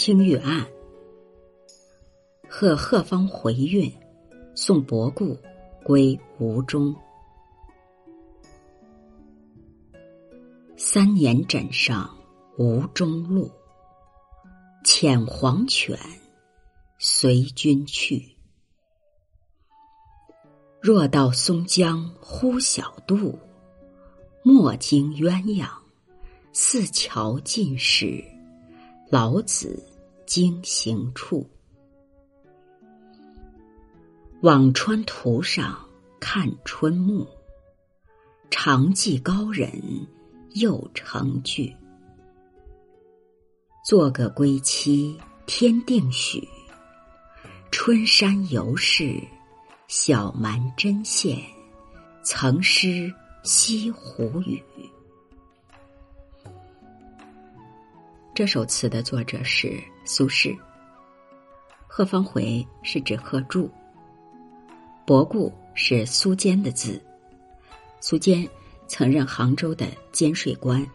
青玉案，贺贺方回韵，送伯固归吴中。三年枕上吴中路，遣黄犬随君去。若到松江呼小渡，莫惊鸳鸯似桥尽时。老子经行处，辋川图上看春暮。长记高人又成句。做个归期天定许，春山犹是小蛮针线，曾诗西湖雨。这首词的作者是苏轼。贺方回是指贺铸，伯固是苏坚的字。苏坚曾任杭州的监税官，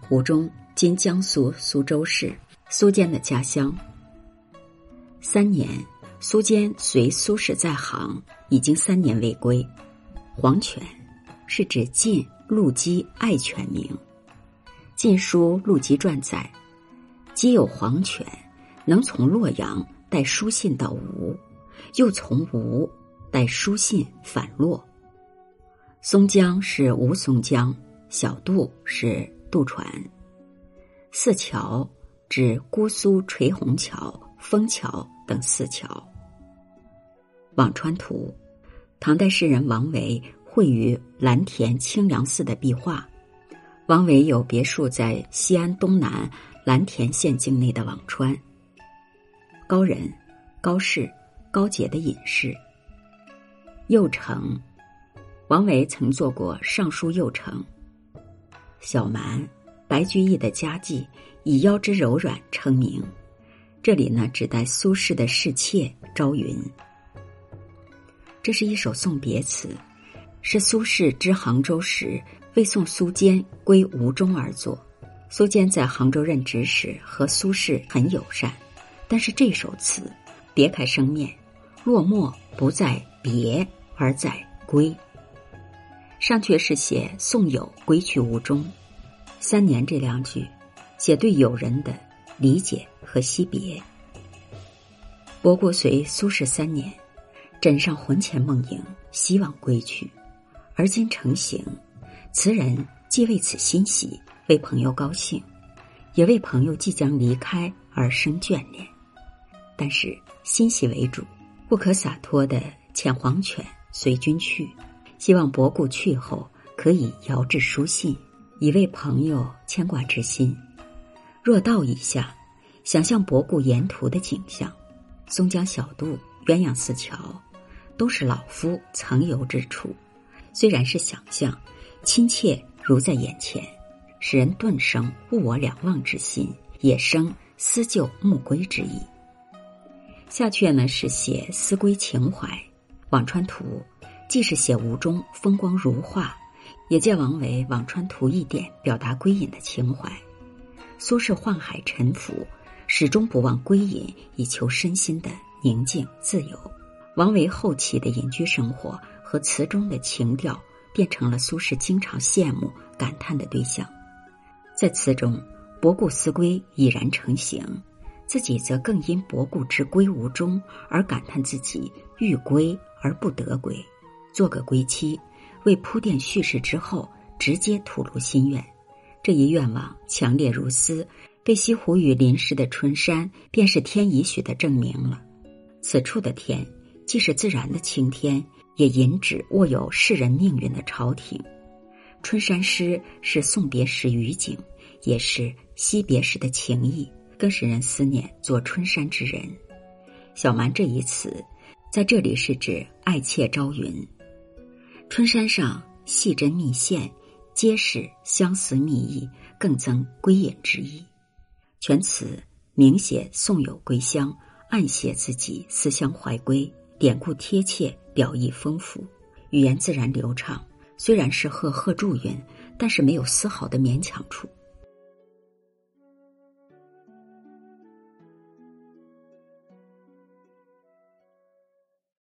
湖中今江苏苏州市，苏坚的家乡。三年，苏坚随苏轼在杭，已经三年未归。黄犬是指晋陆机爱犬名，《晋书·陆机传》载。既有黄犬，能从洛阳带书信到吴，又从吴带书信返洛。松江是吴松江，小渡是渡船。四桥指姑苏垂虹桥、枫桥等四桥。辋川图，唐代诗人王维绘于蓝田清凉寺的壁画。王维有别墅在西安东南。蓝田县境内的辋川，高人、高士、高洁的隐士。右丞，王维曾做过尚书右丞。小蛮，白居易的家妓，以腰肢柔软称名。这里呢，指代苏轼的侍妾朝云。这是一首送别词，是苏轼知杭州时为送苏坚归吴中而作。苏坚在杭州任职时和苏轼很友善，但是这首词别开生面，落寞不在别，而在归。上阙是写宋友归去无终，三年这两句写对友人的理解和惜别。伯固随苏轼三年，枕上魂牵梦萦，希望归去，而今成行，词人既为此欣喜。为朋友高兴，也为朋友即将离开而生眷恋，但是欣喜为主，不可洒脱的遣黄犬随君去，希望伯固去后可以遥致书信，以慰朋友牵挂之心。若道以下，想象伯固沿途的景象，松江小渡、鸳鸯寺桥，都是老夫曾游之处。虽然是想象，亲切如在眼前。使人顿生物我两忘之心，也生思旧暮归之意。下阕呢是写思归情怀，《辋川图》既是写吴中风光如画，也借王维《辋川图》一点表达归隐的情怀。苏轼宦海沉浮，始终不忘归隐，以求身心的宁静自由。王维后期的隐居生活和词中的情调，变成了苏轼经常羡慕感叹的对象。在词中，博固思归已然成形，自己则更因博固之归无终而感叹自己欲归而不得归，做个归期，为铺垫叙事之后，直接吐露心愿。这一愿望强烈如斯，被西湖雨淋湿的春山便是天已许的证明了。此处的天，既是自然的晴天，也引指握有世人命运的朝廷。春山诗是送别时雨景，也是惜别时的情意，更使人思念做春山之人。小蛮这一词，在这里是指爱妾朝云。春山上细针密线，皆是相思密意，更增归隐之意。全词明写送友归乡，暗写自己思乡怀归，典故贴切，表意丰富，语言自然流畅。虽然是贺贺祝愿，但是没有丝毫的勉强处。